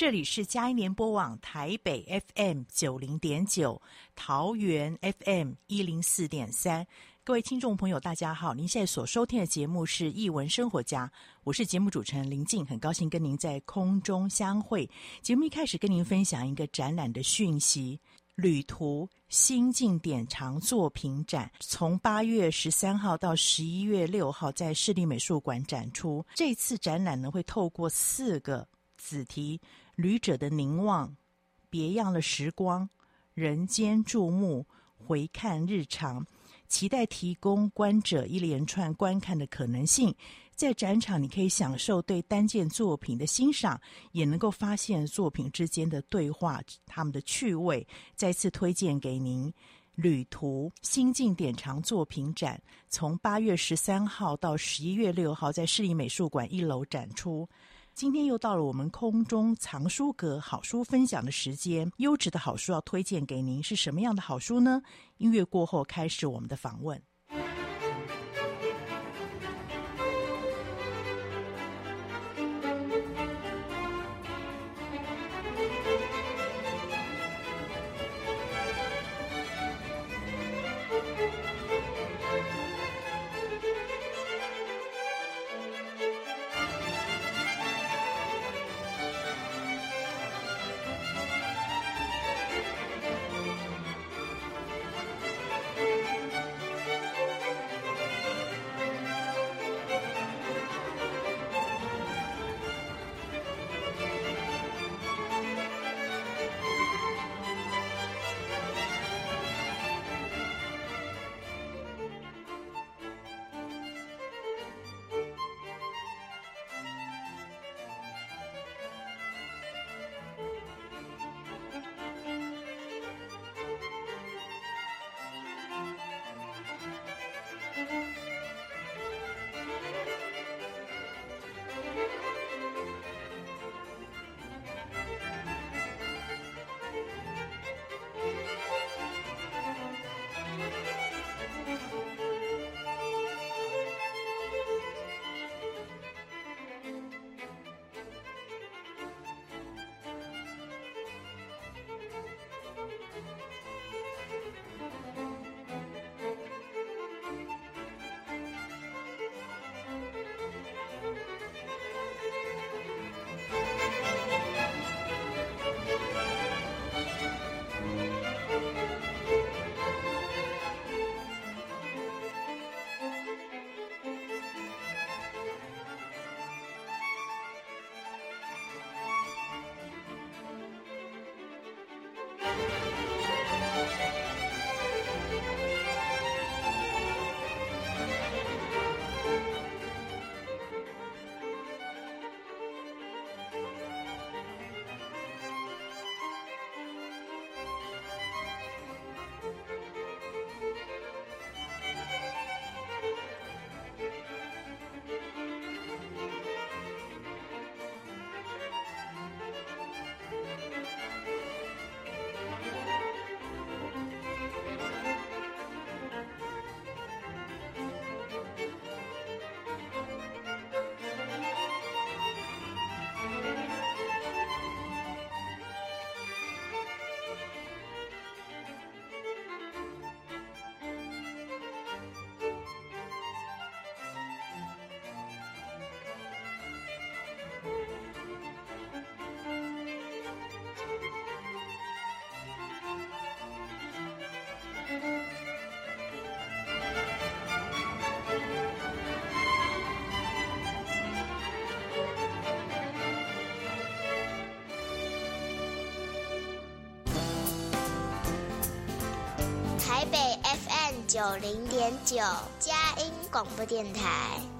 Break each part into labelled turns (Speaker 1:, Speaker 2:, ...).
Speaker 1: 这里是佳音联播网台北 FM 九零点九，桃园 FM 一零四点三。各位听众朋友，大家好！您现在所收听的节目是《艺文生活家》，我是节目主持人林静，很高兴跟您在空中相会。节目一开始跟您分享一个展览的讯息：旅途心境典藏作品展，从八月十三号到十一月六号在市立美术馆展出。这次展览呢，会透过四个子题。旅者的凝望，别样的时光，人间注目，回看日常，期待提供观者一连串观看的可能性。在展场，你可以享受对单件作品的欣赏，也能够发现作品之间的对话，他们的趣味。再次推荐给您《旅途心境典藏作品展》，从八月十三号到十一月六号，在市立美术馆一楼展出。今天又到了我们空中藏书阁好书分享的时间，优质的好书要推荐给您，是什么样的好书呢？音乐过后开始我们的访问。
Speaker 2: 台北 fm 九零点九佳音广播电台。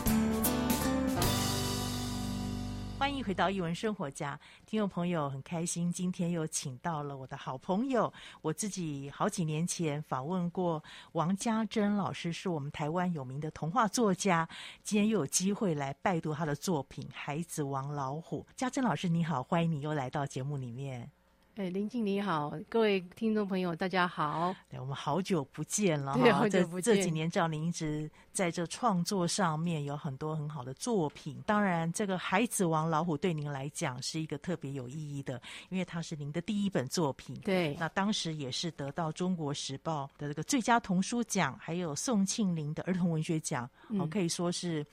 Speaker 1: 欢迎回到一文生活家，听众朋友很开心，今天又请到了我的好朋友，我自己好几年前访问过王家珍老师，是我们台湾有名的童话作家，今天又有机会来拜读他的作品《孩子王老虎》。家珍老师你好，欢迎你又来到节目里面。
Speaker 3: 哎，林静你好，各位听众朋友，大家好。
Speaker 1: 对，我们好久不见了哈。
Speaker 3: 对，好久不见。
Speaker 1: 这几年，照您一直在这创作上面有很多很好的作品。当然，这个《孩子王老虎》对您来讲是一个特别有意义的，因为它是您的第一本作品。
Speaker 3: 对。那
Speaker 1: 当时也是得到《中国时报》的这个最佳童书奖，还有宋庆龄的儿童文学奖。嗯。可以说是。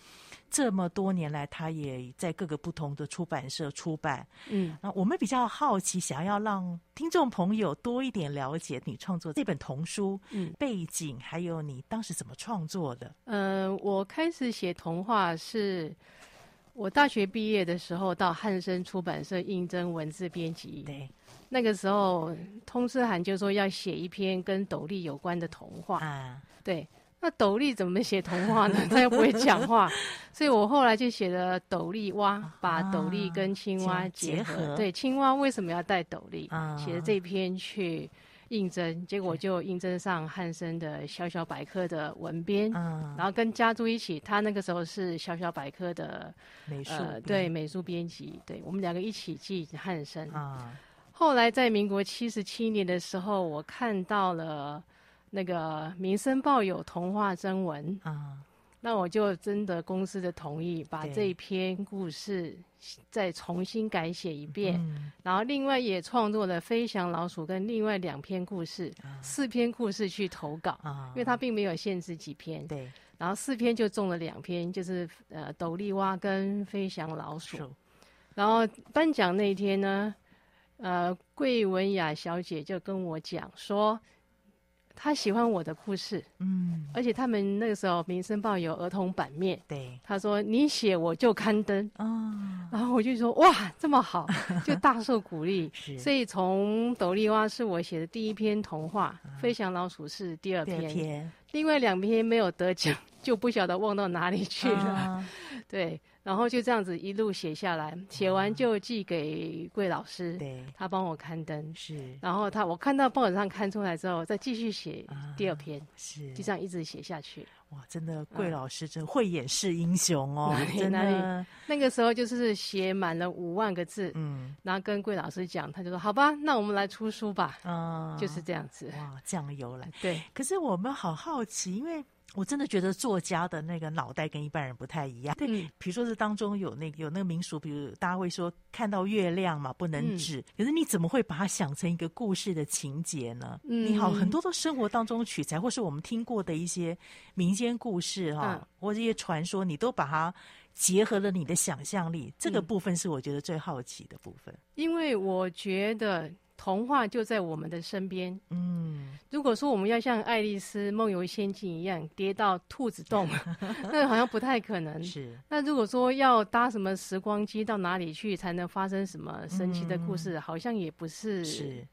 Speaker 1: 这么多年来，他也在各个不同的出版社出版。嗯，那我们比较好奇，想要让听众朋友多一点了解你创作这本童书，嗯，背景还有你当时怎么创作的。
Speaker 3: 嗯、呃，我开始写童话是我大学毕业的时候到汉生出版社应征文字编辑。
Speaker 1: 对，
Speaker 3: 那个时候通知函就说要写一篇跟斗笠有关的童话啊，对。那斗笠怎么写童话呢？他又不会讲话，所以我后来就写了斗笠蛙，把斗笠跟青蛙结合。啊、对，青蛙为什么要戴斗笠？啊、写了这篇去应征，结果就应征上汉生的小小百科的文编，啊、然后跟家珠一起，他那个时候是小小百科的
Speaker 1: 美术、呃，
Speaker 3: 对美术编辑，对我们两个一起进汉生。啊，后来在民国七十七年的时候，我看到了。那个《民生报》有童话征文啊，那我就征得公司的同意，把这一篇故事再重新改写一遍，然后另外也创作了《飞翔老鼠》跟另外两篇故事，四篇故事去投稿，啊因为它并没有限制几篇，对，然后四篇就中了两篇，就是呃斗笠蛙跟飞翔老鼠，然后颁奖那一天呢，呃桂文雅小姐就跟我讲说。他喜欢我的故事，嗯，而且他们那个时候《民生报》有儿童版面，对，他说你写我就刊登，哦，然后我就说哇这么好，就大受鼓励，是，所以从斗笠蛙是我写的第一篇童话，啊、飞翔老鼠是第二篇，篇，另外两篇没有得奖，就不晓得忘到哪里去了，啊、对。然后就这样子一路写下来，写完就寄给桂老师，对，他帮我刊登，是。然后他我看到报纸上刊出来之后，再继续写第二篇，是，就这样一直写下去。
Speaker 1: 哇，真的，桂老师真慧眼识英雄哦，
Speaker 3: 哪里 哪里？那个时候就是写满了五万个字，嗯，然后跟桂老师讲，他就说好吧，那我们来出书吧，啊，就是这样子。
Speaker 1: 哇，这样的由来，
Speaker 3: 对。
Speaker 1: 可是我们好好奇，因为。我真的觉得作家的那个脑袋跟一般人不太一样。对，比如说这当中有那个有那个民俗，比如大家会说看到月亮嘛不能指，嗯、可是你怎么会把它想成一个故事的情节呢？嗯、你好，很多都生活当中取材，或是我们听过的一些民间故事哈，嗯、或一些传说，你都把它结合了你的想象力。这个部分是我觉得最好奇的部分，
Speaker 3: 因为我觉得。童话就在我们的身边。嗯，如果说我们要像爱丽丝梦游仙境一样跌到兔子洞，那好像不太可能。是。那如果说要搭什么时光机到哪里去才能发生什么神奇的故事，嗯、好像也不是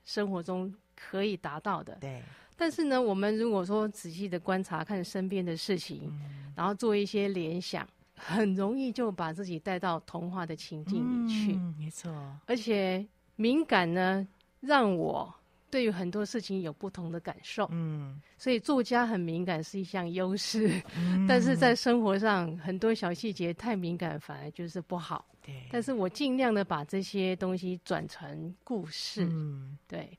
Speaker 3: 生活中可以达到的。对。但是呢，我们如果说仔细的观察看身边的事情，嗯、然后做一些联想，很容易就把自己带到童话的情境里去。
Speaker 1: 嗯，没错。
Speaker 3: 而且敏感呢。让我对于很多事情有不同的感受，嗯，所以作家很敏感是一项优势，嗯、但是在生活上很多小细节太敏感反而就是不好，对。但是我尽量的把这些东西转成故事，嗯，对。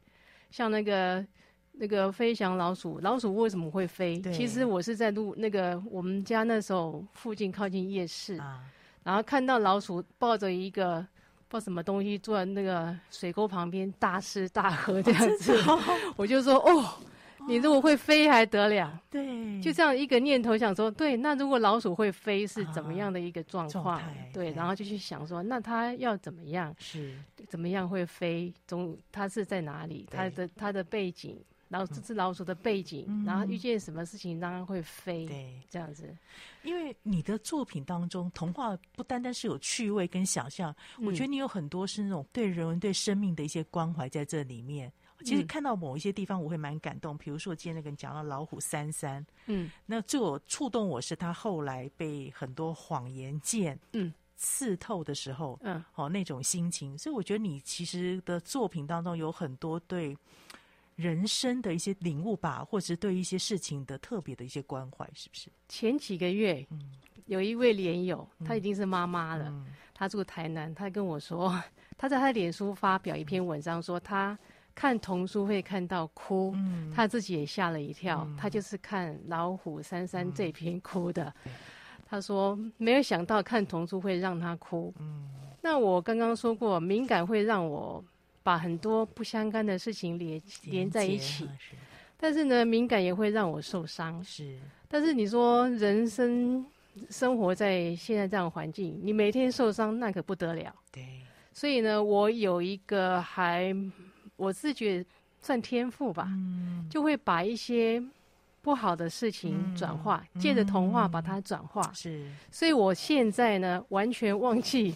Speaker 3: 像那个那个飞翔老鼠，老鼠为什么会飞？对其实我是在路那个我们家那时候附近靠近夜市，啊、然后看到老鼠抱着一个。不知道什么东西坐在那个水沟旁边大吃大喝这样子，哦、我就说哦，你如果会飞还得了？对，就这样一个念头想说，对，那如果老鼠会飞是怎么样的一个状况？啊、对，对，然后就去想说，那它要怎么样？是，怎么样会飞，总它是在哪里，它的它的背景。然后这只老鼠的背景，嗯、然后遇见什么事情让它会飞，对，这样子。
Speaker 1: 因为你的作品当中，童话不单单是有趣味跟想象，嗯、我觉得你有很多是那种对人文、对生命的一些关怀在这里面。其实看到某一些地方，我会蛮感动。比如说，我今天那个讲到老虎三三，嗯，那最我触动我是他后来被很多谎言剑，嗯，刺透的时候，嗯，哦，那种心情。所以我觉得你其实的作品当中有很多对。人生的一些领悟吧，或者是对一些事情的特别的一些关怀，是不是？
Speaker 3: 前几个月，嗯、有一位莲友，她已经是妈妈了，嗯、她住台南，她跟我说，她在她脸书发表一篇文章，说她看童书会看到哭，嗯、她自己也吓了一跳，嗯、她就是看老虎珊珊这篇哭的。嗯、她说没有想到看童书会让她哭。嗯、那我刚刚说过，敏感会让我。把很多不相干的事情连连在一起，但是呢，敏感也会让我受伤。是，但是你说人生生活在现在这样的环境，你每天受伤那可不得了。对，所以呢，我有一个还我自觉算天赋吧，嗯、就会把一些不好的事情转化，嗯、借着童话把它转化。是，所以我现在呢，完全忘记。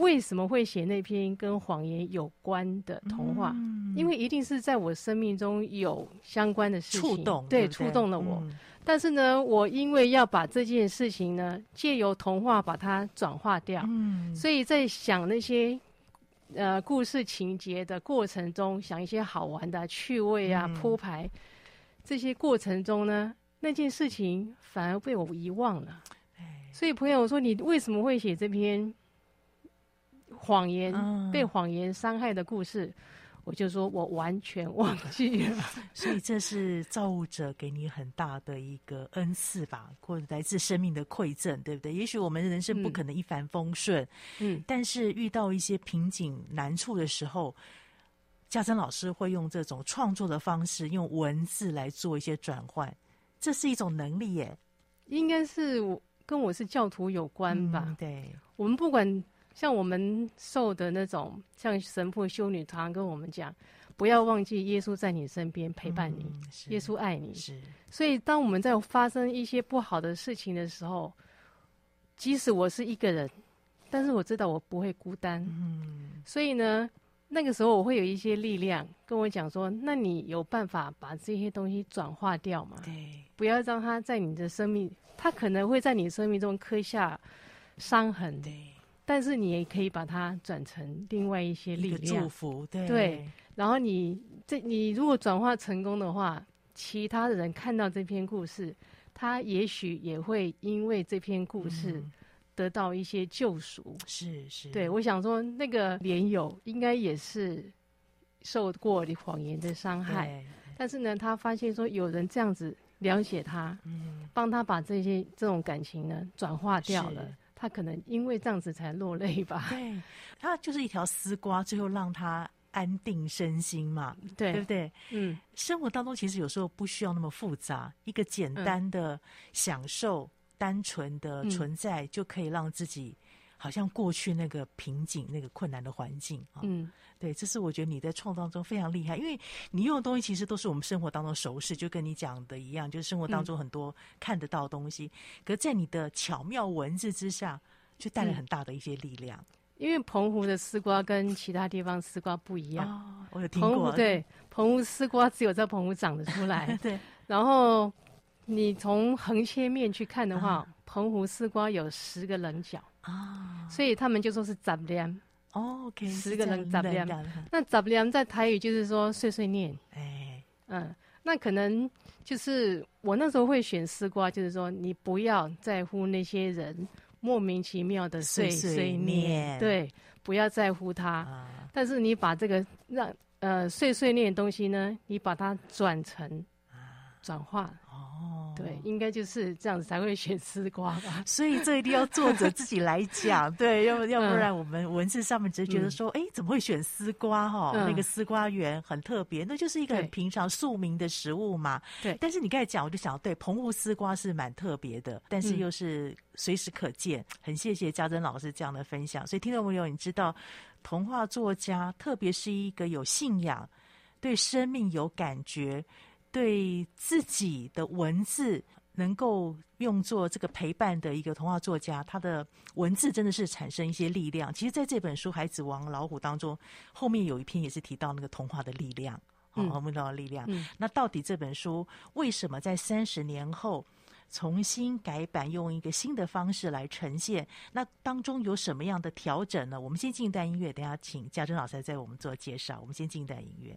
Speaker 3: 为什么会写那篇跟谎言有关的童话？嗯、因为一定是在我生命中有相关的事情触动，对，触动了我。嗯、但是呢，我因为要把这件事情呢，借由童话把它转化掉，嗯、所以在想那些呃故事情节的过程中，想一些好玩的趣味啊铺排，嗯、这些过程中呢，那件事情反而被我遗忘了。所以朋友说，你为什么会写这篇？谎言、嗯、被谎言伤害的故事，我就说我完全忘记了。
Speaker 1: 所以这是造物者给你很大的一个恩赐吧，或者来自生命的馈赠，对不对？也许我们人生不可能一帆风顺，嗯，但是遇到一些瓶颈难处的时候，家珍老师会用这种创作的方式，用文字来做一些转换，这是一种能力耶。
Speaker 3: 应该是我跟我是教徒有关吧？嗯、对，我们不管。像我们受的那种，像神父、修女常常跟我们讲，不要忘记耶稣在你身边陪伴你，嗯、耶稣爱你。是，所以当我们在发生一些不好的事情的时候，即使我是一个人，但是我知道我不会孤单。嗯，所以呢，那个时候我会有一些力量跟我讲说，那你有办法把这些东西转化掉吗？对，不要让它在你的生命，它可能会在你生命中刻下伤痕。对。但是你也可以把它转成另外一些力量，祝福，对，对。然后你这你如果转化成功的话，其他的人看到这篇故事，他也许也会因为这篇故事得到一些救赎。是是，对，我想说那个莲友应该也是受过谎言的伤害，但是呢，他发现说有人这样子了解他，嗯，帮他把这些这种感情呢转化掉了。他可能因为这样子才落泪吧？对，
Speaker 1: 他就是一条丝瓜，最后让他安定身心嘛，对，对不对？嗯，生活当中其实有时候不需要那么复杂，一个简单的享受、嗯、单纯的存在，就可以让自己好像过去那个瓶颈、那个困难的环境啊。嗯。对，这是我觉得你在创造中非常厉害，因为你用的东西其实都是我们生活当中熟识，就跟你讲的一样，就是生活当中很多看得到的东西，嗯、可是在你的巧妙文字之下，就带来很大的一些力量。
Speaker 3: 因为澎湖的丝瓜跟其他地方丝瓜不一样，
Speaker 1: 哦、我有听过。
Speaker 3: 对，澎湖丝瓜只有在澎湖长得出来。对，然后你从横切面去看的话，啊、澎湖丝瓜有十个棱角啊，所以他们就说是杂念。
Speaker 1: 哦，OK，
Speaker 3: 十个人杂念，那杂念在台语就是说碎碎念。哎，嗯，那可能就是我那时候会选丝瓜，就是说你不要在乎那些人莫名其妙的碎碎念，对，不要在乎他。但是你把这个让呃碎碎念的东西呢，你把它转成转化。哦，对，应该就是这样子才会选丝瓜吧。
Speaker 1: 所以这一定要作者自己来讲，对，要要不然我们文字上面只是觉得说，哎、嗯，怎么会选丝瓜哈？嗯、那个丝瓜园很特别，那就是一个很平常庶民的食物嘛。对。但是你刚才讲，我就想，对，澎湖丝瓜是蛮特别的，但是又是随时可见。嗯、很谢谢家珍老师这样的分享。所以听众朋友，你知道，童话作家，特别是一个有信仰、对生命有感觉。对自己的文字能够用作这个陪伴的一个童话作家，他的文字真的是产生一些力量。其实，在这本书《孩子王老虎》当中，后面有一篇也是提到那个童话的力量，好、嗯，童话的力量。嗯、那到底这本书为什么在三十年后重新改版，用一个新的方式来呈现？那当中有什么样的调整呢？我们先进一段音乐，等下请家珍老师再为我们做介绍。我们先进一段音乐。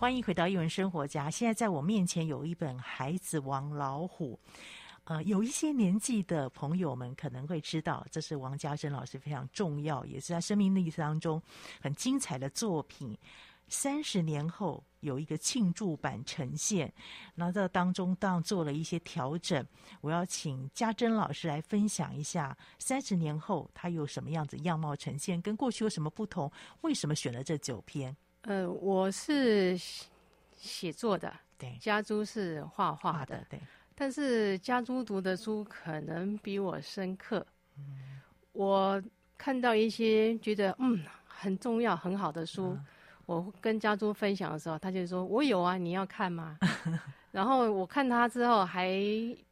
Speaker 1: 欢迎回到艺文生活家。现在在我面前有一本《孩子王老虎》，呃，有一些年纪的朋友们可能会知道，这是王家珍老师非常重要，也是他生命历程当中很精彩的作品。三十年后有一个庆祝版呈现，那这当中当然做了一些调整。我要请家珍老师来分享一下，三十年后他有什么样子样貌呈现，跟过去有什么不同？为什么选了这九篇？
Speaker 3: 呃，我是写作的，
Speaker 1: 对，
Speaker 3: 家珠是画画的，
Speaker 1: 对。
Speaker 3: 但是家珠读的书可能比我深刻。嗯，我看到一些觉得嗯很重要、很好的书，嗯，我跟家珠分享的时候，他就说：“我有啊，你要看吗？”然后我看他之后，还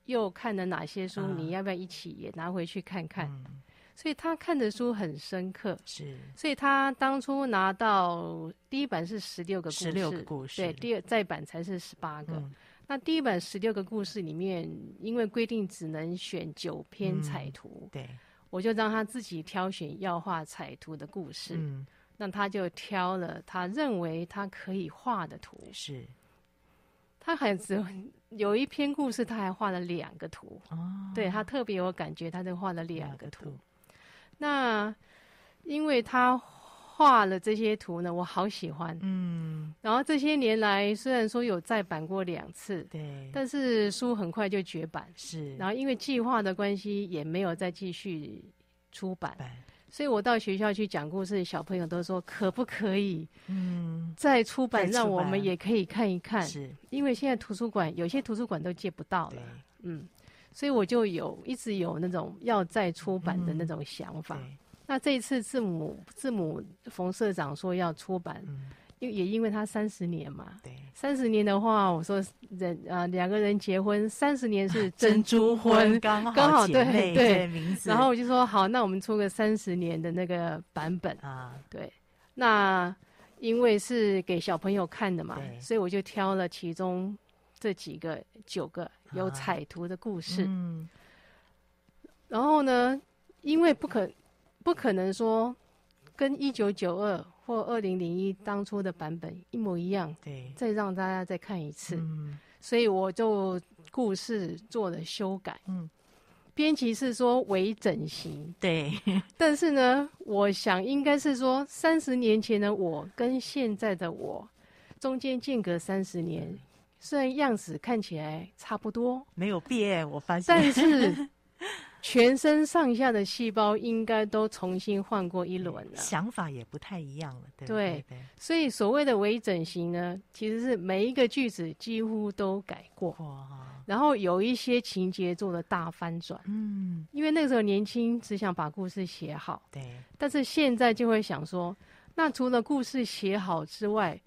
Speaker 3: 又看了哪些书？嗯，你要不要一起也拿回去看看？嗯所以他看的书很深刻，
Speaker 1: 是。
Speaker 3: 所以他当初拿到第一版是十六个故事，
Speaker 1: 十六个故事，
Speaker 3: 对，第二再版才是十八个。
Speaker 1: 嗯、
Speaker 3: 那第一本十六个故事里面，因为规定只能选九篇彩图，
Speaker 1: 嗯、对，
Speaker 3: 我就让他自己挑选要画彩图的故事。嗯，那他就挑了他认为他可以画的图。
Speaker 1: 是。
Speaker 3: 他还只有一篇故事，他还画了两个图。哦，对，他特别有感觉，他就画了两个图。那，因为他画了这些图呢，我好喜欢。嗯，然后这些年来，虽然说有再版过两次，
Speaker 1: 对，
Speaker 3: 但是书很快就绝版。
Speaker 1: 是，
Speaker 3: 然后因为计划的关系，也没有再继续出版。
Speaker 1: 版
Speaker 3: 所以我到学校去讲故事，小朋友都说可不可以，嗯，再出版，让我们也可以看一看。
Speaker 1: 是，
Speaker 3: 因为现在图书馆有些图书馆都借不到了。嗯。所以我就有一直有那种要再出版的那种想法。嗯、那这一次字母字母冯社长说要出版，因、嗯、也因为他三十年嘛。对，三十年的话，我说人啊两个人结婚三十年是 珍珠婚，刚好刚好对对名字。然后我就说好，那我们出个三十年的那个版本啊。对，那因为是给小朋友看的嘛，所以我就挑了其中。这几个九个有彩图的故事，啊嗯、然后呢，因为不可不可能说跟一九九二或二零零一当初的版本一模一样，
Speaker 1: 对，
Speaker 3: 再让大家再看一次，
Speaker 1: 嗯、
Speaker 3: 所以我就故事做了修改。
Speaker 1: 嗯，
Speaker 3: 编辑是说微整形，
Speaker 1: 对，
Speaker 3: 但是呢，我想应该是说三十年前的我跟现在的我中间间隔三十年。嗯虽然样子看起来差不多，
Speaker 1: 没有变，我发现，
Speaker 3: 但是 全身上下的细胞应该都重新换过一轮了，
Speaker 1: 想法也不太一样了，对对，
Speaker 3: 对，对。所以所谓的微整形呢，其实是每一个句子几乎都改
Speaker 1: 过，
Speaker 3: 然后有一些情节做的大翻转，
Speaker 1: 嗯，
Speaker 3: 因为那个时候年轻，只想把故事写好，
Speaker 1: 对，
Speaker 3: 但是现在就会想说，那除了故事写好之外，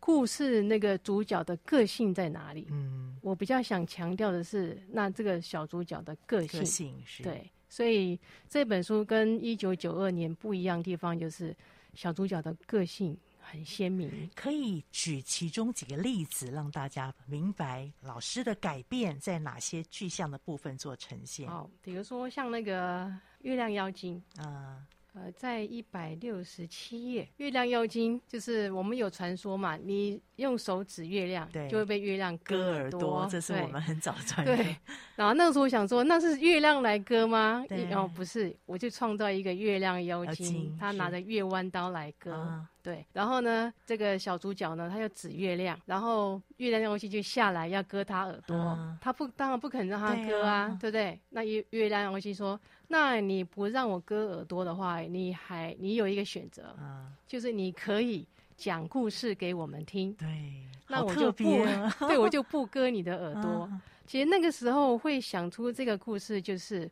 Speaker 3: 故事那个主角的个性在哪里？
Speaker 1: 嗯，
Speaker 3: 我比较想强调的是，那这个小主角的个性，
Speaker 1: 个性是
Speaker 3: 对，所以这本书跟一九九二年不一样的地方，就是小主角的个性很鲜明。
Speaker 1: 可以举其中几个例子，让大家明白老师的改变在哪些具象的部分做呈现。
Speaker 3: 好，比如说像那个月亮妖精
Speaker 1: 啊。
Speaker 3: 呃，在一百六十七页，月亮妖精就是我们有传说嘛，你用手指月亮，对，就会被月亮割耳朵，
Speaker 1: 这是我们很早传
Speaker 3: 的。对，然后那个时候我想说，那是月亮来割吗？
Speaker 1: 对，
Speaker 3: 然后不是，我就创造一个月亮妖精，他拿着月弯刀来割。啊对，然后呢，这个小主角呢，他就指月亮，然后月亮妖精就下来要割他耳朵，嗯、他不，当然不肯让他割啊，对，啊对不对？那月月亮妖精说：“那你不让我割耳朵的话，你还你有一个选择，
Speaker 1: 嗯、
Speaker 3: 就是你可以讲故事给我们听。
Speaker 1: 对，
Speaker 3: 那我就不，啊、对我就不割你的耳朵。嗯、其实那个时候会想出这个故事，就是。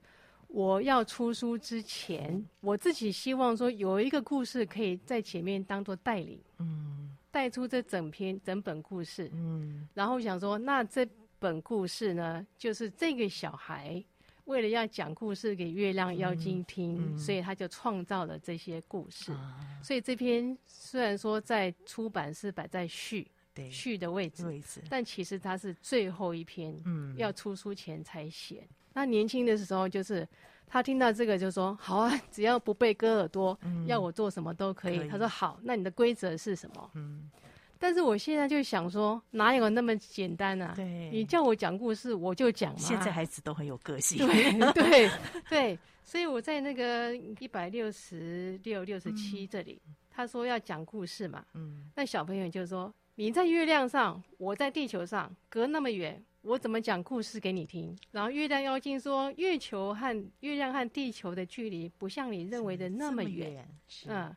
Speaker 3: 我要出书之前，我自己希望说有一个故事可以在前面当做带领，
Speaker 1: 嗯，
Speaker 3: 带出这整篇整本故事，
Speaker 1: 嗯，
Speaker 3: 然后想说，那这本故事呢，就是这个小孩为了要讲故事给月亮妖精听，嗯嗯、所以他就创造了这些故事。啊、所以这篇虽然说在出版是摆在序序的位置，位置但其实它是最后一篇，嗯，要出书前才写。嗯、那年轻的时候就是。他听到这个就说：“好啊，只要不被割耳朵，嗯、要我做什么都可以。可以”他说：“好，那你的规则是什么？”嗯，但是我现在就想说，哪有那么简单啊？对，你叫我讲故事，我就讲嘛。
Speaker 1: 现在孩子都很有个性。
Speaker 3: 对 对对，所以我在那个一百六十六、六十七这里，嗯、他说要讲故事嘛。嗯，那小朋友就说：“你在月亮上，我在地球上，隔那么远。”我怎么讲故事给你听？然后月亮妖精说，月球和月亮和地球的距离不像你认为的那么远。嗯，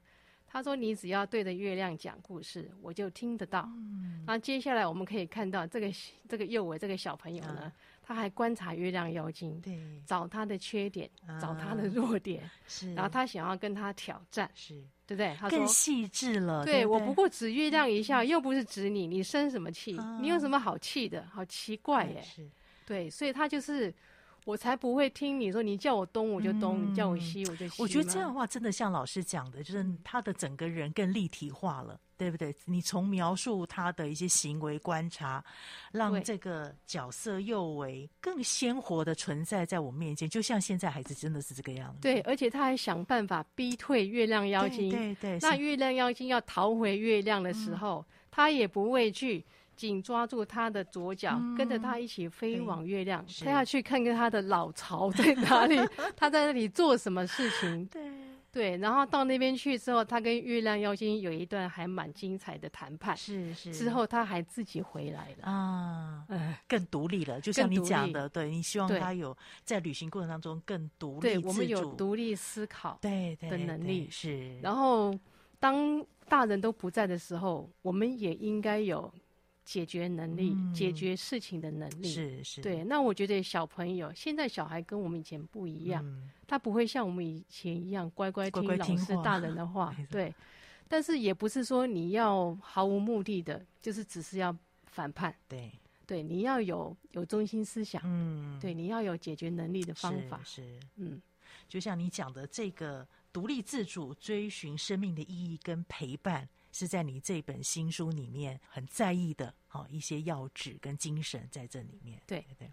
Speaker 3: 他说你只要对着月亮讲故事，我就听得到。嗯，然后接下来我们可以看到这个这个幼伟这个小朋友呢，他还观察月亮妖精，对，找他的缺点，找他的弱点，是，然后他想要跟他挑战，是。对不对？他
Speaker 1: 更细致了。
Speaker 3: 对，我不过指月亮一下，又不是指你，你生什么气？你有什么好气的？好奇怪耶！对，所以他就是，我才不会听你说，你叫我东我就东，你叫我西我就西。
Speaker 1: 我觉得这样的话真的像老师讲的，就是他的整个人更立体化了。对不对？你从描述他的一些行为观察，让这个角色又为更鲜活的存在在我面前，就像现在孩子真的是这个样子。
Speaker 3: 对，而且他还想办法逼退月亮妖精。对对。对那月亮妖精要逃回月亮的时候，嗯、他也不畏惧，紧抓住他的左脚，嗯、跟着他一起飞往月亮。他要去看看他的老巢在哪里，他在那里做什么事情。对。对，然后到那边去之后，他跟月亮妖精有一段还蛮精彩的谈判。是是。之后他还自己回来了啊，
Speaker 1: 嗯，更独立了。就像你讲的，对，你希望他有在旅行过程当中更独立。
Speaker 3: 对，我们有独立思考
Speaker 1: 对
Speaker 3: 的能力
Speaker 1: 是。
Speaker 3: 然后当大人都不在的时候，我们也应该有解决能力、解决事情的能力。是是。对，那我觉得小朋友现在小孩跟我们以前不一样。他不会像我们以前一样乖乖听老师大人的话，对。但是也不是说你要毫无目的的，就是只是要反叛。对对，你要有有中心思想，嗯，对，你要有解决能力的方法。是，是嗯，
Speaker 1: 就像你讲的这个独立自主、追寻生命的意义跟陪伴，是在你这本新书里面很在意的，好一些要旨跟精神在这里面。
Speaker 3: 对对。对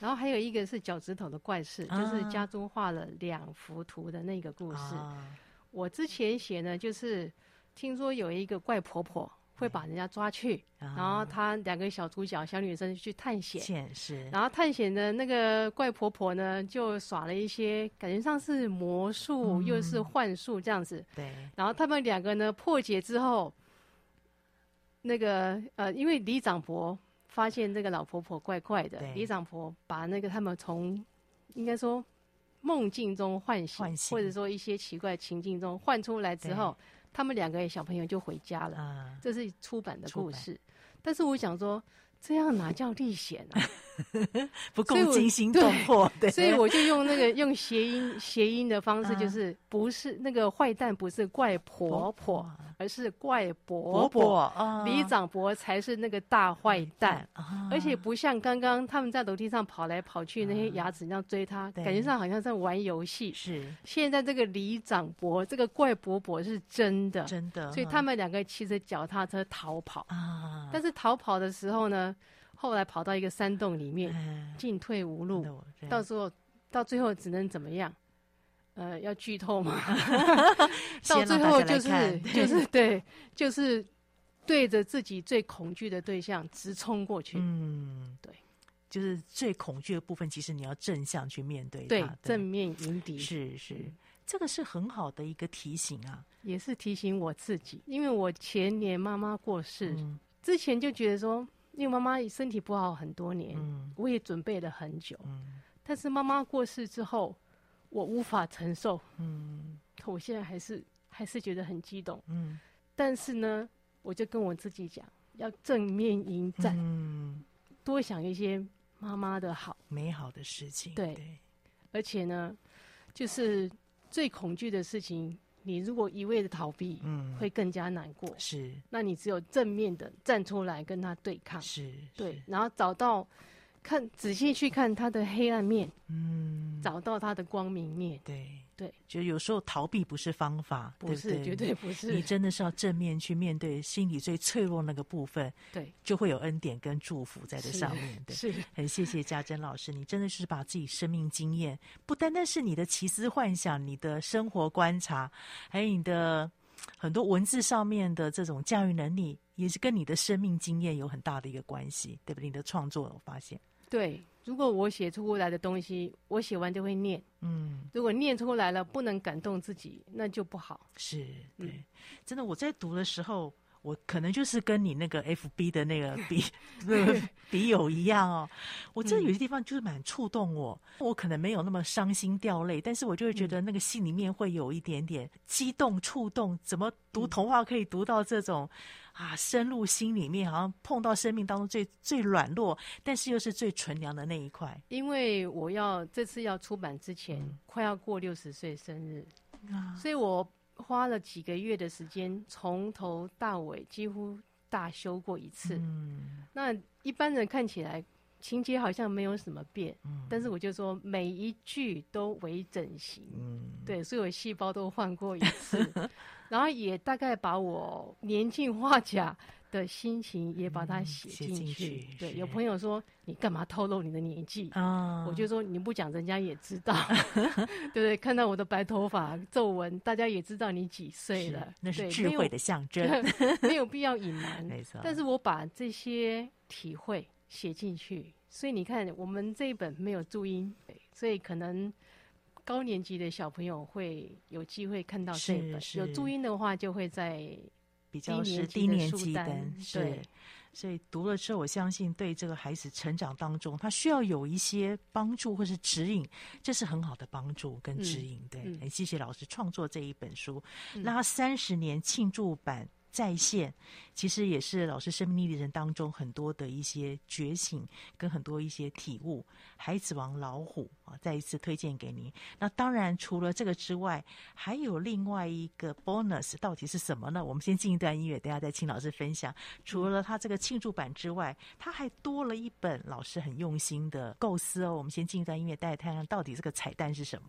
Speaker 3: 然后还有一个是脚趾头的怪事，啊、就是家中画了两幅图的那个故事。啊、我之前写呢，就是听说有一个怪婆婆会把人家抓去，啊、然后他两个小主角小女生去探险，是。然后探险的那个怪婆婆呢，就耍了一些感觉上是魔术，嗯、又是幻术这样子。对。然后他们两个呢破解之后，那个呃，因为李长博。发现这个老婆婆怪怪的，李对长婆把那个他们从应该说梦境中唤醒，或者说一些奇怪情境中唤出来之后，对他们两个小朋友就回家了。啊、这是出版的故事，但是我想说。这样哪叫历险啊？
Speaker 1: 不够惊心动魄，对，
Speaker 3: 所以我就用那个用谐音谐音的方式，就是不是那个坏蛋，不是怪婆婆，而是怪伯伯。李长伯才是那个大坏蛋，而且不像刚刚他们在楼梯上跑来跑去，那些牙齿那样追他，感觉上好像在玩游戏。是，现在这个李长伯，这个怪伯伯是真的，真的。所以他们两个骑着脚踏车逃跑。啊，但是逃跑的时候呢？后来跑到一个山洞里面，进退无路，到时候到最后只能怎么样？呃，要剧透吗？到最后就是 就是对，就是对着自己最恐惧的对象直冲过去。嗯，对，
Speaker 1: 就是最恐惧的部分，其实你要正向去面对，
Speaker 3: 对，正面迎敌。
Speaker 1: 是是，这个是很好的一个提醒啊，
Speaker 3: 也是提醒我自己，因为我前年妈妈过世之前就觉得说。因为妈妈身体不好很多年，嗯、我也准备了很久，嗯、但是妈妈过世之后，我无法承受。嗯，我现在还是还是觉得很激动。嗯，但是呢，我就跟我自己讲，要正面迎战，嗯、多想一些妈妈的好、
Speaker 1: 美好的事情。
Speaker 3: 对，对，而且呢，就是最恐惧的事情。你如果一味的逃避，嗯，会更加难过。是，那你只有正面的站出来跟他对抗。是，对，然后找到看仔细去看他的黑暗面，嗯，找到他的光明面，
Speaker 1: 对。
Speaker 3: 对，
Speaker 1: 就有时候逃避不是方法，
Speaker 3: 不是
Speaker 1: 对不对？
Speaker 3: 绝对不是。
Speaker 1: 你真的是要正面去面对心里最脆弱那个部分，
Speaker 3: 对，
Speaker 1: 就会有恩典跟祝福在这上面。对，
Speaker 3: 是
Speaker 1: 很谢谢家珍老师，你真的是把自己生命经验，不单单是你的奇思幻想，你的生活观察，还有你的很多文字上面的这种驾驭能力，也是跟你的生命经验有很大的一个关系，对不对？你的创作，我发现。
Speaker 3: 对，如果我写出来的东西，我写完就会念。嗯，如果念出来了不能感动自己，那就不好。
Speaker 1: 是，对，嗯、真的，我在读的时候，我可能就是跟你那个 FB 的那个 笔那个笔友一样哦。我真的有些地方就是蛮触动我，嗯、我可能没有那么伤心掉泪，但是我就会觉得那个心里面会有一点点激动触动。怎么读童话可以读到这种？啊，深入心里面，好像碰到生命当中最最软弱，但是又是最纯良的那一块。
Speaker 3: 因为我要这次要出版之前，嗯、快要过六十岁生日，啊、所以我花了几个月的时间，从头到尾几乎大修过一次。嗯，那一般人看起来情节好像没有什么变，嗯、但是我就说每一句都微整形，嗯，对，所有细胞都换过一次。然后也大概把我年近花甲的心情也把它写进去。对，有朋友说，你干嘛透露你的年纪？啊、我就说你不讲，人家也知道，对不对？看到我的白头发皱纹，大家也知道你几岁了。
Speaker 1: 那是智慧的象征，
Speaker 3: 没有必要隐瞒。没错。但是我把这些体会写进去，所以你看，我们这一本没有注音，所以可能。高年级的小朋友会有机会看到这本，有注音的话就会在
Speaker 1: 比较是低年级的，对，所以读了之后，我相信对这个孩子成长当中，他需要有一些帮助或是指引，这是很好的帮助跟指引。对，很谢谢老师创作这一本书，那他三十年庆祝版。再现，其实也是老师生命历程当中很多的一些觉醒，跟很多一些体悟。孩子王老虎啊，再一次推荐给您。那当然，除了这个之外，还有另外一个 bonus，到底是什么呢？我们先进一段音乐，等下再请老师分享。除了他这个庆祝版之外，他还多了一本老师很用心的构思哦。我们先进一段音乐，带看看到底这个彩蛋是什
Speaker 2: 么。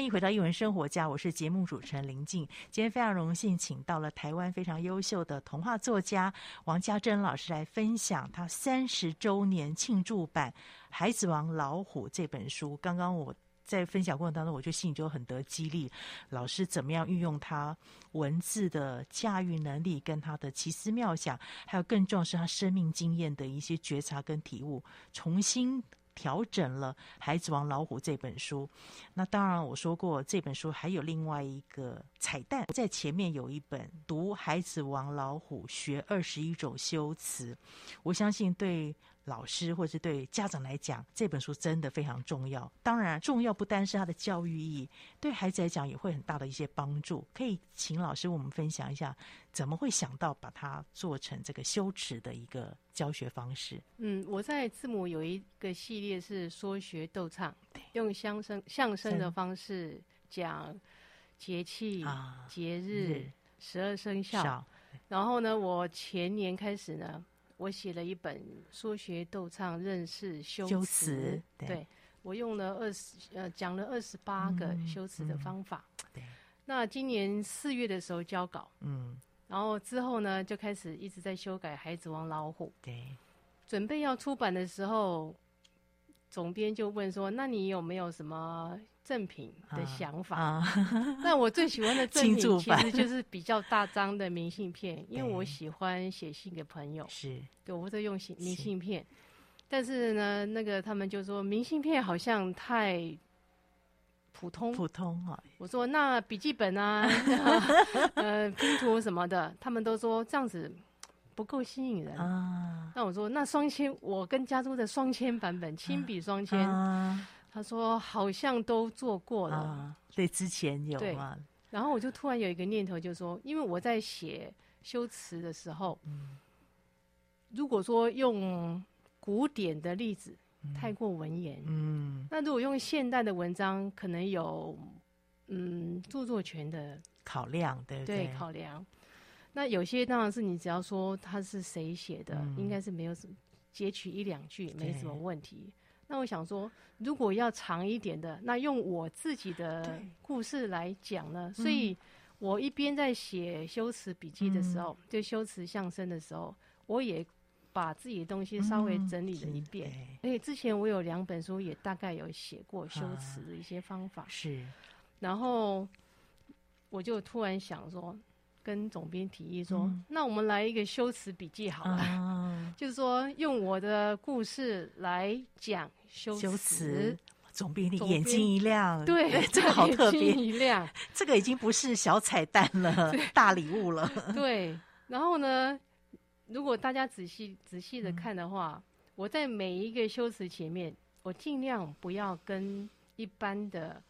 Speaker 1: 欢迎回到一文生活家，我是节目主持人林静。今天非常荣幸，请到了台湾非常优秀的童话作家王家珍老师来分享他三十周年庆祝版《孩子王老虎》这本书。刚刚我在分享过程当中，我就心里就很得激励。老师怎么样运用他文字的驾驭能力，跟他的奇思妙想，还有更重要是他生命经验的一些觉察跟体悟，重新。调整了《孩子王老虎》这本书，那当然我说过，这本书还有另外一个彩蛋，在前面有一本《读孩子王老虎学二十一种修辞》，我相信对。老师或是对家长来讲，这本书真的非常重要。当然，重要不单是它的教育意义，对孩子来讲也会很大的一些帮助。可以请老师为我们分享一下，怎么会想到把它做成这个羞耻的一个教学方式？
Speaker 3: 嗯，我在字母有一个系列是说学逗唱，用相声相声的方式讲节气、啊、节日、十二生肖。然后呢，我前年开始呢。我写了一本说学逗唱认识修辞，修辞对，对我用了二十呃讲了二十八个修辞的方法。嗯嗯、对，那今年四月的时候交稿，嗯，然后之后呢就开始一直在修改《孩子王老虎》。对，准备要出版的时候，总编就问说：“那你有没有什么？”赠品的想法，啊啊、那我最喜欢的 赠品其实就是比较大张的明信片，因为我喜欢写信给朋友，是对，我在用信明信片。但是呢，那个他们就说明信片好像太普通，
Speaker 1: 普通啊。
Speaker 3: 我说那笔记本啊，呃，拼图什么的，他们都说这样子不够吸引人啊。那我说那双签，我跟家珠的双签版本，亲笔双签。啊他说：“好像都做过了，啊、
Speaker 1: 对，之前有吗？
Speaker 3: 然后我就突然有一个念头，就是说，因为我在写修辞的时候，嗯、如果说用古典的例子，嗯、太过文言，嗯，那如果用现代的文章，可能有嗯著作权的
Speaker 1: 考量，对不对？
Speaker 3: 对，考量。那有些当然是你只要说他是谁写的，嗯、应该是没有什么截取一两句，没什么问题。”那我想说，如果要长一点的，那用我自己的故事来讲呢？所以，我一边在写修辞笔记的时候，嗯、就修辞相声的时候，我也把自己的东西稍微整理了一遍。而且、嗯、之前我有两本书也大概有写过修辞的一些方法。啊、是，然后我就突然想说。跟总编提议说：“嗯、那我们来一个修辞笔记好了，啊、就是说用我的故事来讲修辞。修辞”
Speaker 1: 总编的眼睛一亮，
Speaker 3: 对，
Speaker 1: 对，这个好特别，
Speaker 3: 眼睛一亮，
Speaker 1: 这个已经不是小彩蛋了，大礼物了。
Speaker 3: 对，然后呢，如果大家仔细仔细的看的话，嗯、我在每一个修辞前面，我尽量不要跟一般的。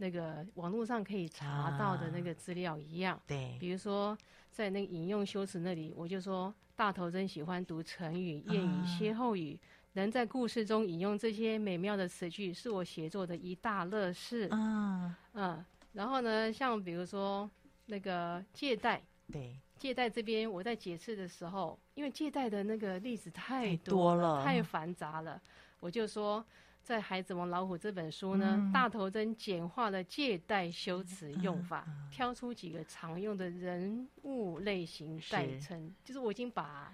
Speaker 3: 那个网络上可以查到的那个资料一样，啊、对，比如说在那个引用修辞那里，我就说大头针喜欢读成语、谚语、歇后语，啊、能在故事中引用这些美妙的词句，是我写作的一大乐事。啊，嗯，然后呢，像比如说那个借贷，对，借贷这边我在解释的时候，因为借贷的那个例子太，多了太繁杂了，我就说。在《孩子王老虎》这本书呢，嗯、大头针简化了借贷修辞用法，嗯。嗯、挑出几个常用的人物类型代称，是。就是我已经把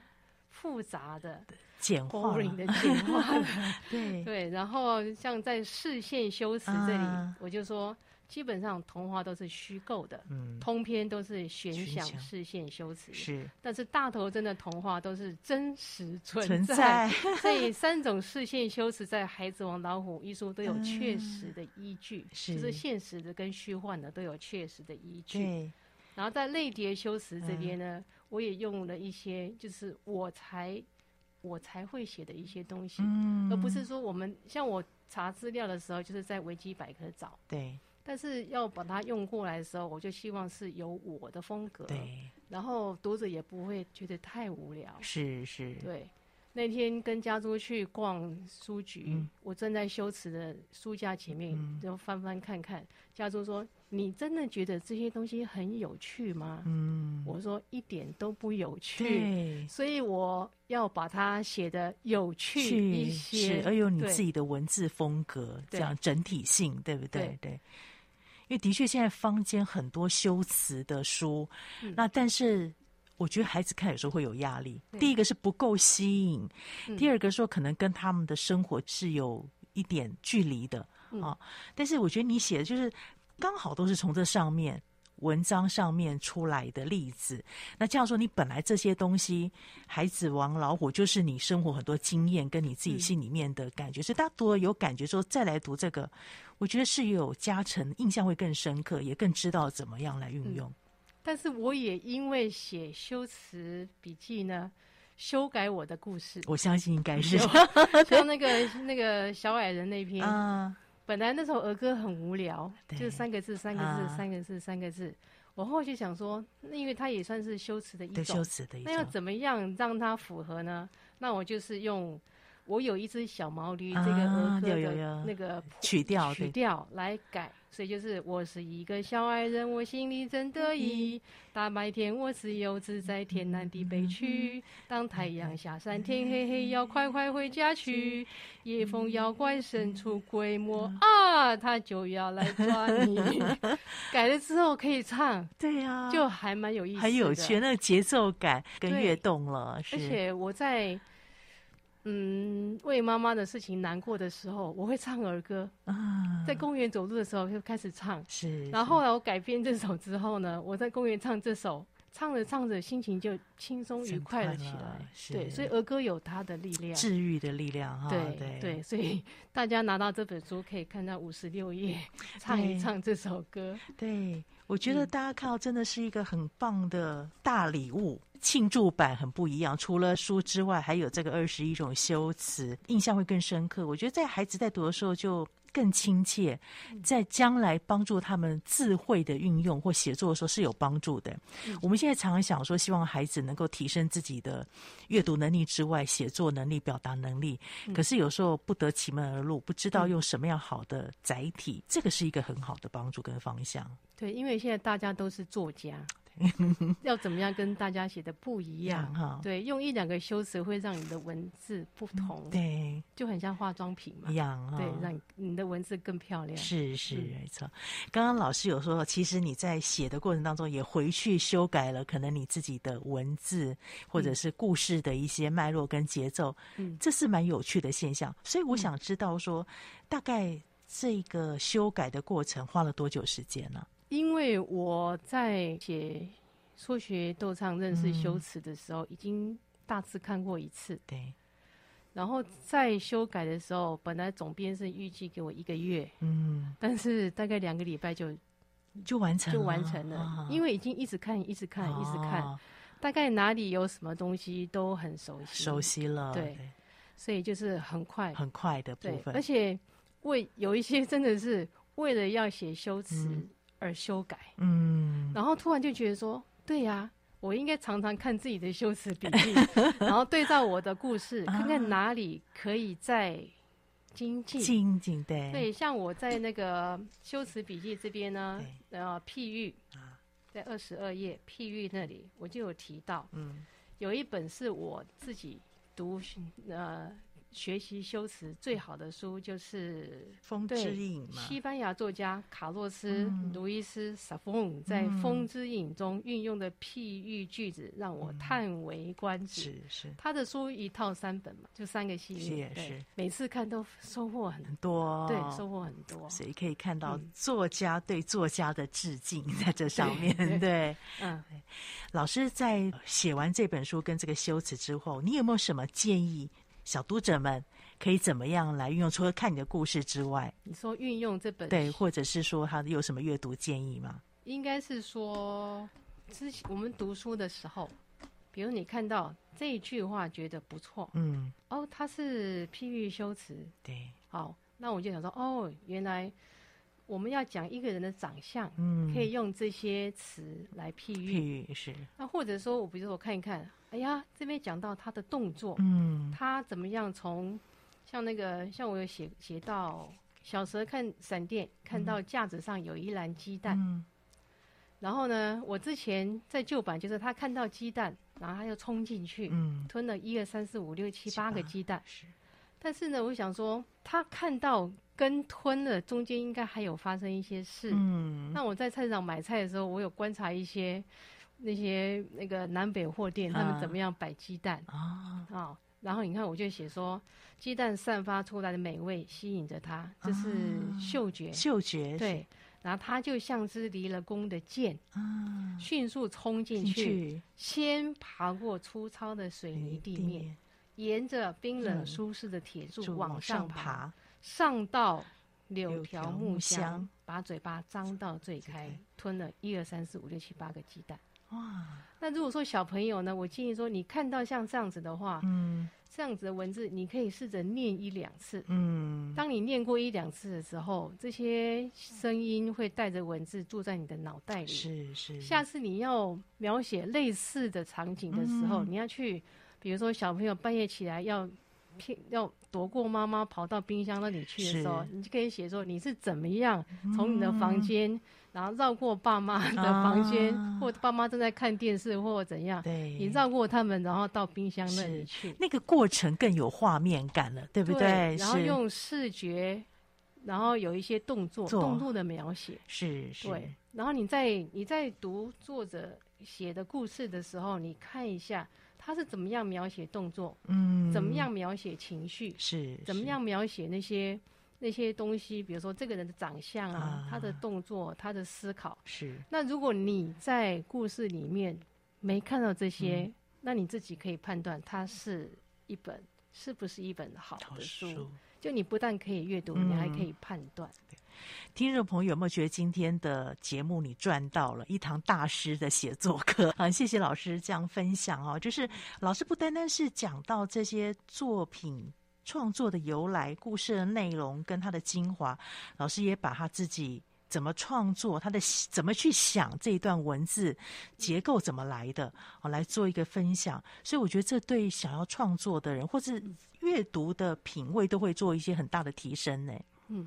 Speaker 3: 复杂的
Speaker 1: 简化了，
Speaker 3: 的简化了，对。对。然后像在视线修辞这里，啊、我就说。基本上童话都是虚构的，嗯，通篇都是悬想视线修辞，是。但是大头针的童话都是真实存在，所以三种视线修辞在《孩子王老虎》一书都有确实的依据，是，就是现实的跟虚幻的都有确实的依据。对。然后在类叠修辞这边呢，我也用了一些，就是我才我才会写的一些东西，而不是说我们像我查资料的时候，就是在维基百科找，对。但是要把它用过来的时候，我就希望是有我的风格，
Speaker 1: 对，
Speaker 3: 然后读者也不会觉得太无聊。
Speaker 1: 是是，
Speaker 3: 对。那天跟家珠去逛书局，嗯、我正在修辞的书架前面，嗯、就翻翻看看。家珠说：“你真的觉得这些东西很有趣吗？”嗯，我说一点都不有趣。
Speaker 1: 对，
Speaker 3: 所以我要把它写的有趣一些，
Speaker 1: 而有你自己的文字风格，这样整体性，对不对？对。对因为的确，现在坊间很多修辞的书，嗯、那但是。我觉得孩子看有时候会有压力。第一个是不够吸引，嗯、第二个说可能跟他们的生活是有一点距离的、嗯、啊。但是我觉得你写的就是刚好都是从这上面文章上面出来的例子。那这样说，你本来这些东西，孩子王老虎就是你生活很多经验跟你自己心里面的感觉，嗯、所以大家读了有感觉之后再来读这个，我觉得是有加成，印象会更深刻，也更知道怎么样来运用。嗯
Speaker 3: 但是我也因为写修辞笔记呢，修改我的故事。
Speaker 1: 我相信应该是
Speaker 3: 像那个那个小矮人那篇啊，本来那首儿歌很无聊，就三个字，三个字，三个字，三个字。我后来就想说，那因为它也算是修辞的一种，
Speaker 1: 修辞的一种，
Speaker 3: 那要怎么样让它符合呢？那我就是用。我有一只小毛驴，这个儿歌的那个
Speaker 1: 曲调
Speaker 3: 曲调来改，所以就是我是一个小矮人，我心里真得意。大白天我自由自在，天南地北去。当太阳下山，天黑黑，要快快回家去。夜风妖怪神出鬼没啊，他就要来抓你。改了之后可以唱，
Speaker 1: 对呀，
Speaker 3: 就还蛮有意思，
Speaker 1: 很有趣，那个节奏感跟跃动了。
Speaker 3: 而且我在。嗯，为妈妈的事情难过的时候，我会唱儿歌啊。在公园走路的时候就开始唱，
Speaker 1: 是。
Speaker 3: 然后后来我改编这首之后呢，我在公园唱这首，唱着唱着心情就轻松愉快了起来。对，所以儿歌有它的力量，
Speaker 1: 治愈的力量哈。
Speaker 3: 对对对，所以大家拿到这本书可以看到五十六页，唱一唱这首歌。
Speaker 1: 对，我觉得大家看到真的是一个很棒的大礼物。庆祝版很不一样，除了书之外，还有这个二十一种修辞，印象会更深刻。我觉得在孩子在读的时候就更亲切，在将来帮助他们智慧的运用或写作的时候是有帮助的。嗯、我们现在常常想说，希望孩子能够提升自己的阅读能力之外，写作能力、表达能力。可是有时候不得其门而入，不知道用什么样好的载体，这个是一个很好的帮助跟方向。
Speaker 3: 对，因为现在大家都是作家。要怎么样跟大家写的不一样？哈，对，用一两个修辞会让你的文字不同，嗯、对，就很像化妆品嘛，一样，对，让你，你的文字更漂亮。
Speaker 1: 是是，没错。刚刚老师有说，其实你在写的过程当中也回去修改了可能你自己的文字或者是故事的一些脉络跟节奏，嗯，这是蛮有趣的现象。所以我想知道说，大概这个修改的过程花了多久时间呢？
Speaker 3: 因为我在写说学逗唱认识修辞的时候，已经大致看过一次。
Speaker 1: 对，
Speaker 3: 然后在修改的时候，本来总编是预计给我一个月，嗯，但是大概两个礼拜就
Speaker 1: 就完成了，
Speaker 3: 就完成了，因为已经一直看，一直看，一直看，大概哪里有什么东西都很熟悉，
Speaker 1: 熟悉了，
Speaker 3: 对，所以就是很快，
Speaker 1: 很快的部分，
Speaker 3: 而且为有一些真的是为了要写修辞。而修改，嗯，然后突然就觉得说，对呀、啊，我应该常常看自己的修辞笔记，然后对照我的故事，看看哪里可以再精进。
Speaker 1: 精进，对。
Speaker 3: 对，像我在那个修辞笔记这边呢，呃，譬喻，在二十二页譬喻那里，我就有提到，嗯，有一本是我自己读，呃。学习修辞最好的书就是《
Speaker 1: 风之影》嘛。
Speaker 3: 西班牙作家卡洛斯·路易斯·萨丰在《风之影》中运用的譬喻句子，让我叹为观止。是是，他的书一套三本嘛，就三个系列。是是，每次看都收获很多。对，收获很多。所以
Speaker 1: 可以看到作家对作家的致敬 在这上面。对，嗯。老师在写完这本书跟这个修辞之后，你有没有什么建议？小读者们可以怎么样来运用？除了看你的故事之外，
Speaker 3: 你说运用这本
Speaker 1: 对，或者是说他有什么阅读建议吗？
Speaker 3: 应该是说，之前我们读书的时候，比如你看到这一句话觉得不错，嗯，哦，它是譬喻修辞，
Speaker 1: 对，
Speaker 3: 好，那我就想说，哦，原来我们要讲一个人的长相，嗯，可以用这些词来譬喻，
Speaker 1: 譬喻是。
Speaker 3: 那或者说我比如说我看一看，哎呀，这边讲到他的动作，嗯，他怎么样从像那个像我有写写到小蛇看闪电，看到架子上有一篮鸡蛋，嗯，然后呢，我之前在旧版就是他看到鸡蛋，然后他又冲进去，嗯，吞了一二三四五六七八个鸡蛋，是。但是呢，我想说他看到。跟吞了中间应该还有发生一些事。嗯，那我在菜市场买菜的时候，我有观察一些那些那个南北货店，他们怎么样摆鸡蛋。啊？啊，然后你看，我就写说，鸡蛋散发出来的美味吸引着他，这是嗅觉。嗅觉对，然后他就像只离了弓的箭，啊，迅速冲进去，先爬过粗糙的水泥地面，沿着冰冷舒适的铁柱往上爬。上到柳条木箱，把嘴巴张到最开，吞了一二三四五六七八个鸡蛋。哇！那如果说小朋友呢，我建议说，你看到像这样子的话，嗯，这样子的文字，你可以试着念一两次。嗯，当你念过一两次的时候，这些声音会带着文字住在你的脑袋里。是是。下次你要描写类似的场景的时候，你要去，比如说小朋友半夜起来要。要躲过妈妈跑到冰箱那里去的时候，你就可以写说你是怎么样从你的房间，嗯、然后绕过爸妈的房间，啊、或爸妈正在看电视，或怎样，对，你绕过他们，然后到冰箱那里去，
Speaker 1: 那个过程更有画面感了，对不对？对，
Speaker 3: 然后用视觉，然后有一些动作，动作的描写，
Speaker 1: 是是，
Speaker 3: 对。然后你在你在读作者写的故事的时候，你看一下。他是怎么样描写动作？嗯，怎么样描写情绪？是，怎么样描写那些那些东西？比如说这个人的长相啊，啊他的动作，他的思考。是。那如果你在故事里面没看到这些，嗯、那你自己可以判断，它是一本是不是一本好的书？书就你不但可以阅读，嗯、你还可以判断。
Speaker 1: 听众朋友有没有觉得今天的节目你赚到了一堂大师的写作课 啊？谢谢老师这样分享哦。就是老师不单单是讲到这些作品创作的由来、故事的内容跟他的精华，老师也把他自己怎么创作、他的怎么去想这一段文字结构怎么来的，哦，来做一个分享。所以我觉得这对想要创作的人或是阅读的品味都会做一些很大的提升呢。嗯。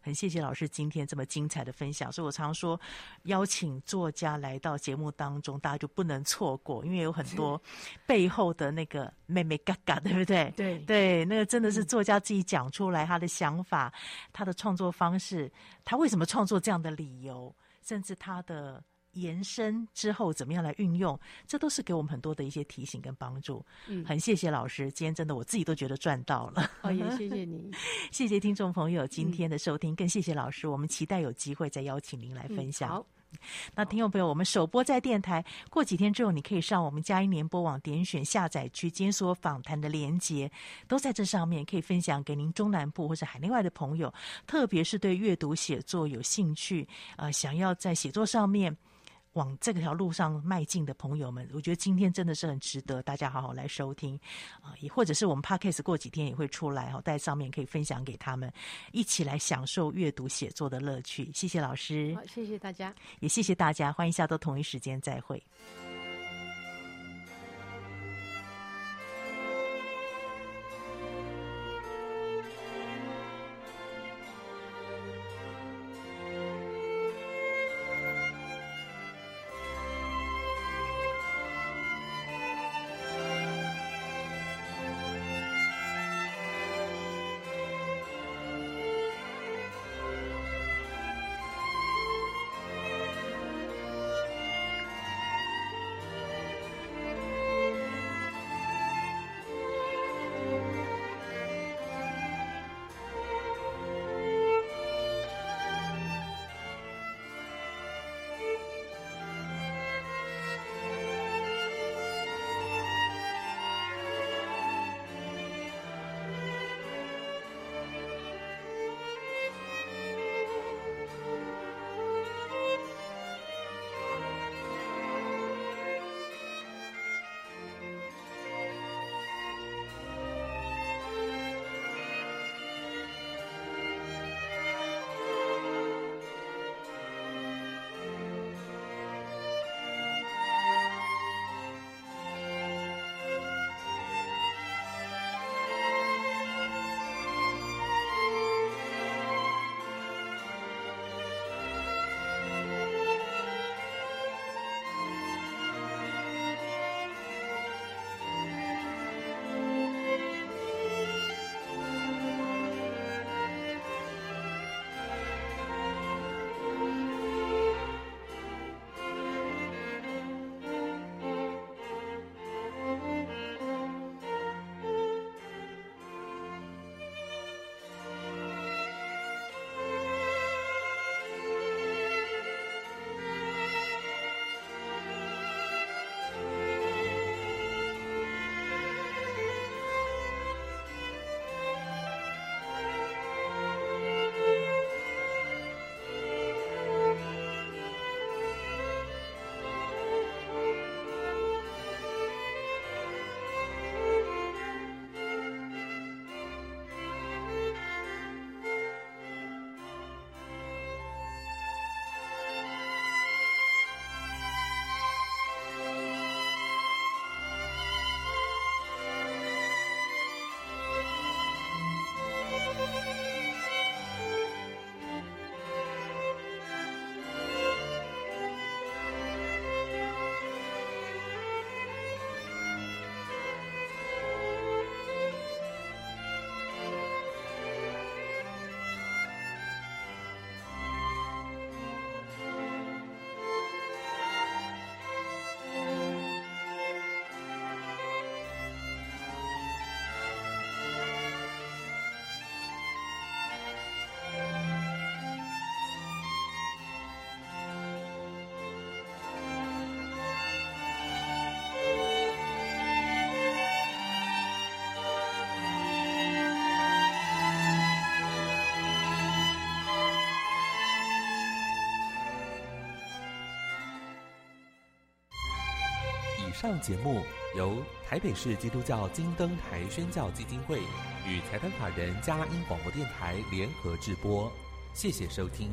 Speaker 1: 很谢谢老师今天这么精彩的分享，所以我常说，邀请作家来到节目当中，大家就不能错过，因为有很多背后的那个妹妹嘎嘎，对不对？对对，那个真的是作家自己讲出来他的想法，他的创作方式，他为什么创作这样的理由，甚至他的。延伸之后怎么样来运用，这都是给我们很多的一些提醒跟帮助。嗯，很谢谢老师，今天真的我自己都觉得赚到了。
Speaker 3: 好，也谢谢你，
Speaker 1: 谢谢听众朋友今天的收听，嗯、更谢谢老师。我们期待有机会再邀请您来分享。嗯、好，那听众朋友，我们首播在电台，过几天之后你可以上我们佳音联播网点选下载区检索访谈的连接，都在这上面可以分享给您中南部或者海内外的朋友，特别是对阅读写作有兴趣，呃，想要在写作上面。往这条路上迈进的朋友们，我觉得今天真的是很值得大家好好来收听啊！也或者是我们 Podcast 过几天也会出来哈，在上面可以分享给他们，一起来享受阅读写作的乐趣。谢谢老师，
Speaker 3: 好，谢谢大家，
Speaker 1: 也谢谢大家，欢迎下周同一时间再会。
Speaker 4: 上节目由台北市基督教金灯台宣教基金会与裁判法人佳音广播电台联合制播，谢谢收听。